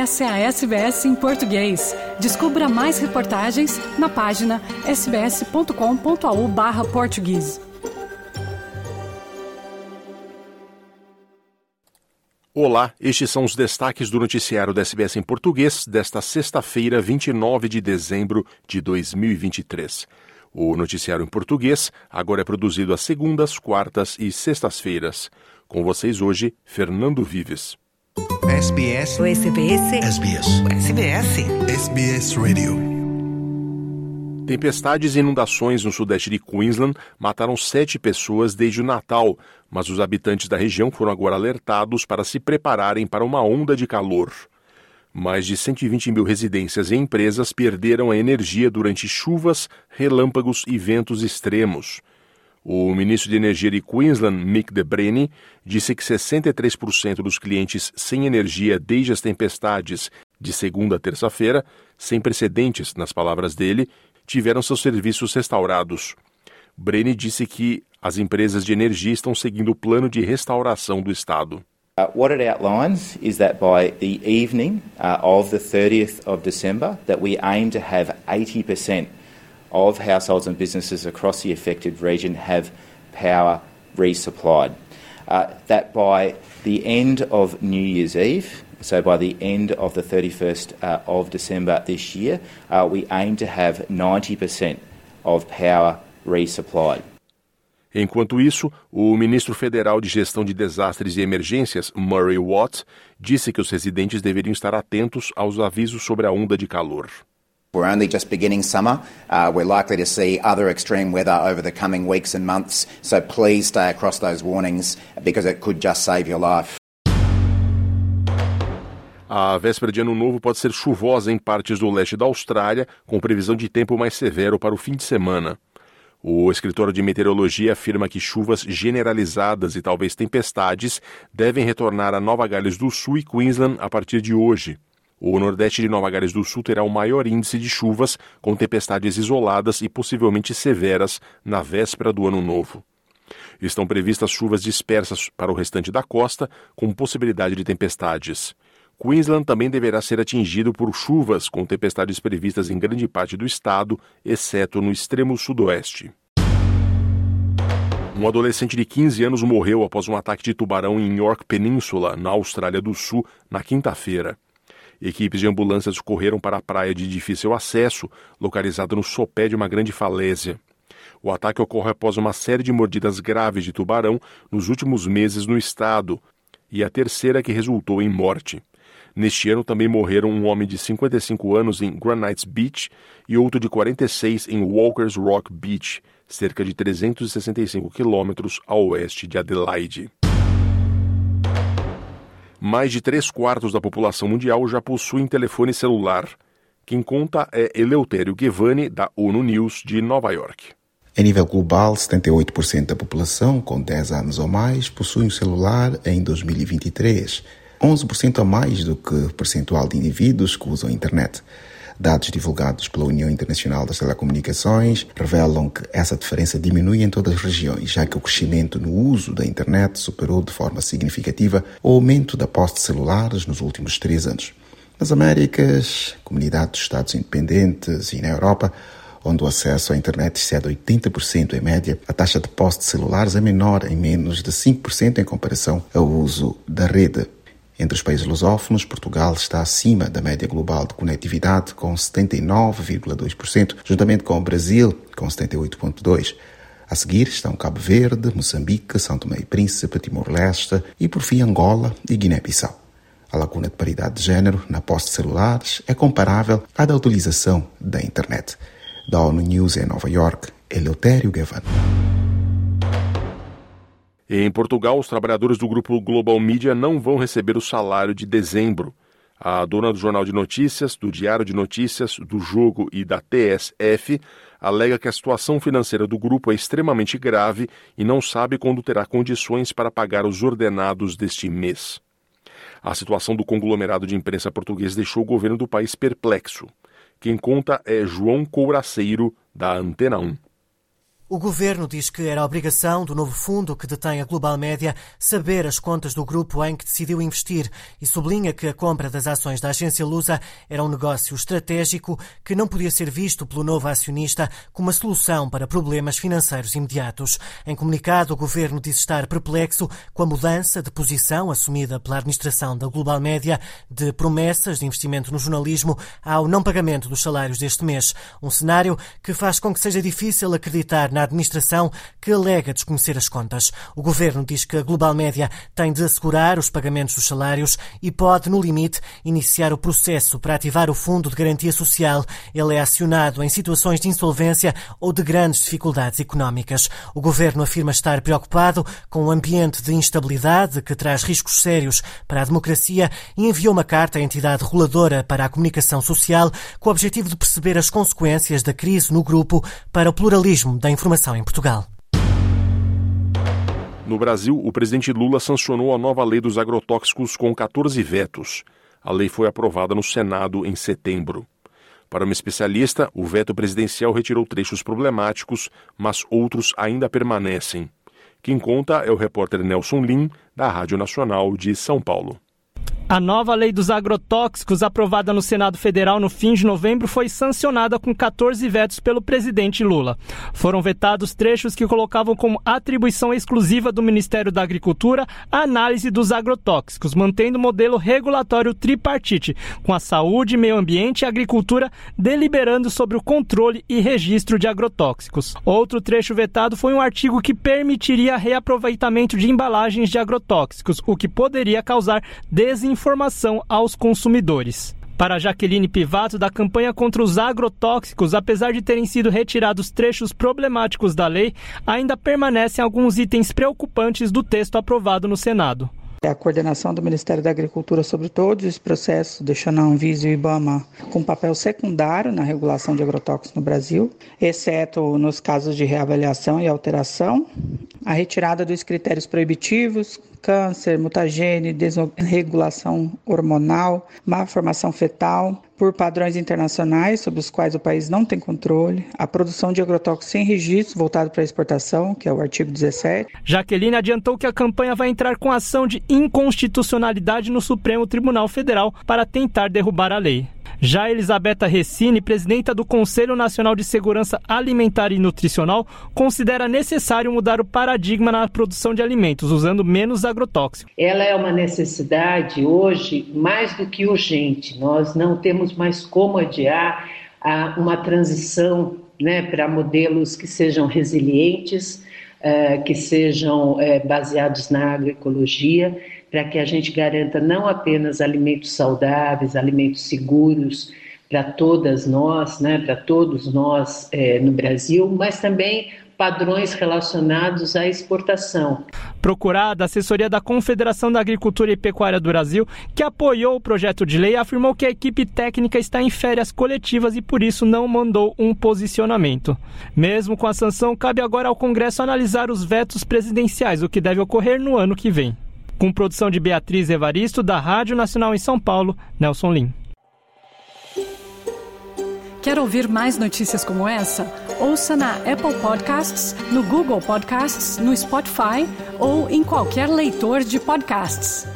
Essa é a SBS em português. Descubra mais reportagens na página sbs.com.au/português. Olá, estes são os destaques do noticiário da SBS em português desta sexta-feira, 29 de dezembro de 2023. O noticiário em português agora é produzido às segundas, quartas e sextas-feiras. Com vocês hoje, Fernando Vives. SBS. O SBS. SBS. SBS. SBS Radio. Tempestades e inundações no sudeste de Queensland mataram sete pessoas desde o Natal, mas os habitantes da região foram agora alertados para se prepararem para uma onda de calor. Mais de 120 mil residências e empresas perderam a energia durante chuvas, relâmpagos e ventos extremos. O ministro de Energia de Queensland, Mick DeBreni, disse que 63% dos clientes sem energia desde as tempestades de segunda a terça-feira, sem precedentes, nas palavras dele, tiveram seus serviços restaurados. Breni disse que as empresas de energia estão seguindo o plano de restauração do Estado. Uh, what it outlines is that by the evening uh, of the 30th of December, that we aim to have 80% of households and businesses across the affected region have power resupplied. Uh, that by the end of New Year's Eve, so by the end of the 31st uh, of December this year, uh, we aim to have 90% of power resupplied. Enquanto isso, o ministro federal de Gestão de Desastres e Emergências, Murray Watt, disse que os residentes deveriam estar atentos aos avisos sobre a onda de calor. We're only just beginning summer. Uh, we're likely to see other extreme weather over the coming weeks and months, so please stay across those warnings because it could just save your life. A véspera de Ano Novo pode ser chuvosa em partes do leste da Austrália, com previsão de tempo mais severo para o fim de semana. O escritório de meteorologia afirma que chuvas generalizadas e talvez tempestades devem retornar a Nova Gales do Sul e Queensland a partir de hoje. O nordeste de Nova Gales do Sul terá o maior índice de chuvas, com tempestades isoladas e possivelmente severas na véspera do Ano Novo. Estão previstas chuvas dispersas para o restante da costa, com possibilidade de tempestades. Queensland também deverá ser atingido por chuvas, com tempestades previstas em grande parte do estado, exceto no extremo sudoeste. Um adolescente de 15 anos morreu após um ataque de tubarão em York Península, na Austrália do Sul, na quinta-feira. Equipes de ambulâncias correram para a praia de difícil acesso, localizada no sopé de uma grande falésia. O ataque ocorre após uma série de mordidas graves de tubarão nos últimos meses no estado, e a terceira que resultou em morte. Neste ano também morreram um homem de 55 anos em Granites Beach e outro de 46 em Walkers Rock Beach, cerca de 365 quilômetros a oeste de Adelaide. Mais de três quartos da população mundial já possuem telefone celular. Quem conta é Eleutério Guevani, da ONU News de Nova York. Em nível global, 78% da população com 10 anos ou mais possui um celular em 2023, 11% a mais do que o percentual de indivíduos que usam a internet. Dados divulgados pela União Internacional das Telecomunicações revelam que essa diferença diminui em todas as regiões, já que o crescimento no uso da internet superou de forma significativa o aumento da posse de celulares nos últimos três anos. Nas Américas, comunidade dos Estados independentes e na Europa, onde o acesso à internet excede 80% em média, a taxa de posse de celulares é menor em menos de 5% em comparação ao uso da rede. Entre os países lusófonos, Portugal está acima da média global de conectividade, com 79,2%, juntamente com o Brasil, com 78,2%. A seguir estão Cabo Verde, Moçambique, São Tomé e Príncipe, Timor-Leste e, por fim, Angola e Guiné-Bissau. A lacuna de paridade de género na posse de celulares é comparável à da utilização da internet. Da ONU News em Nova York, Eleutério Gavan. Em Portugal, os trabalhadores do grupo Global Media não vão receber o salário de dezembro. A dona do Jornal de Notícias, do Diário de Notícias, do Jogo e da TSF alega que a situação financeira do grupo é extremamente grave e não sabe quando terá condições para pagar os ordenados deste mês. A situação do conglomerado de imprensa português deixou o governo do país perplexo. Quem conta é João Couraceiro, da Antena 1. O governo diz que era obrigação do novo fundo que detém a Global Média saber as contas do grupo em que decidiu investir e sublinha que a compra das ações da agência Lusa era um negócio estratégico que não podia ser visto pelo novo acionista como uma solução para problemas financeiros imediatos. Em comunicado, o governo diz estar perplexo com a mudança de posição assumida pela administração da Global Média de promessas de investimento no jornalismo ao não pagamento dos salários deste mês. Um cenário que faz com que seja difícil acreditar na na administração que alega desconhecer as contas. O governo diz que a Global Média tem de assegurar os pagamentos dos salários e pode, no limite, iniciar o processo para ativar o Fundo de Garantia Social. Ele é acionado em situações de insolvência ou de grandes dificuldades económicas. O governo afirma estar preocupado com o ambiente de instabilidade que traz riscos sérios para a democracia e enviou uma carta à entidade reguladora para a comunicação social com o objetivo de perceber as consequências da crise no grupo para o pluralismo da informação informação em Portugal. No Brasil, o presidente Lula sancionou a nova lei dos agrotóxicos com 14 vetos. A lei foi aprovada no Senado em setembro. Para uma especialista, o veto presidencial retirou trechos problemáticos, mas outros ainda permanecem. Quem conta é o repórter Nelson Lim, da Rádio Nacional de São Paulo. A nova lei dos agrotóxicos, aprovada no Senado Federal no fim de novembro, foi sancionada com 14 vetos pelo presidente Lula. Foram vetados trechos que colocavam como atribuição exclusiva do Ministério da Agricultura a análise dos agrotóxicos, mantendo o modelo regulatório tripartite, com a saúde, meio ambiente e agricultura deliberando sobre o controle e registro de agrotóxicos. Outro trecho vetado foi um artigo que permitiria reaproveitamento de embalagens de agrotóxicos, o que poderia causar desinformação informação aos consumidores. Para Jaqueline Pivato, da campanha contra os agrotóxicos, apesar de terem sido retirados trechos problemáticos da lei, ainda permanecem alguns itens preocupantes do texto aprovado no Senado. É a coordenação do Ministério da Agricultura sobre todos os processos, deixando a Anvisa e o IBAMA com papel secundário na regulação de agrotóxicos no Brasil, exceto nos casos de reavaliação e alteração, a retirada dos critérios proibitivos, câncer, mutagênese, desregulação hormonal, má formação fetal, por padrões internacionais sobre os quais o país não tem controle, a produção de agrotóxicos sem registro voltado para exportação, que é o artigo 17. Jaqueline adiantou que a campanha vai entrar com ação de inconstitucionalidade no Supremo Tribunal Federal para tentar derrubar a lei. Já Elisabetta Recine, presidenta do Conselho Nacional de Segurança Alimentar e Nutricional, considera necessário mudar o paradigma na produção de alimentos, usando menos agrotóxicos. Ela é uma necessidade hoje mais do que urgente. Nós não temos mais como adiar uma transição né, para modelos que sejam resilientes, eh, que sejam eh, baseados na agroecologia para que a gente garanta não apenas alimentos saudáveis, alimentos seguros para todas nós, né, para todos nós é, no Brasil, mas também padrões relacionados à exportação. Procurada, a assessoria da Confederação da Agricultura e Pecuária do Brasil, que apoiou o projeto de lei, afirmou que a equipe técnica está em férias coletivas e por isso não mandou um posicionamento. Mesmo com a sanção, cabe agora ao Congresso analisar os vetos presidenciais, o que deve ocorrer no ano que vem. Com produção de Beatriz Evaristo, da Rádio Nacional em São Paulo, Nelson Lim. Quer ouvir mais notícias como essa? Ouça na Apple Podcasts, no Google Podcasts, no Spotify ou em qualquer leitor de podcasts.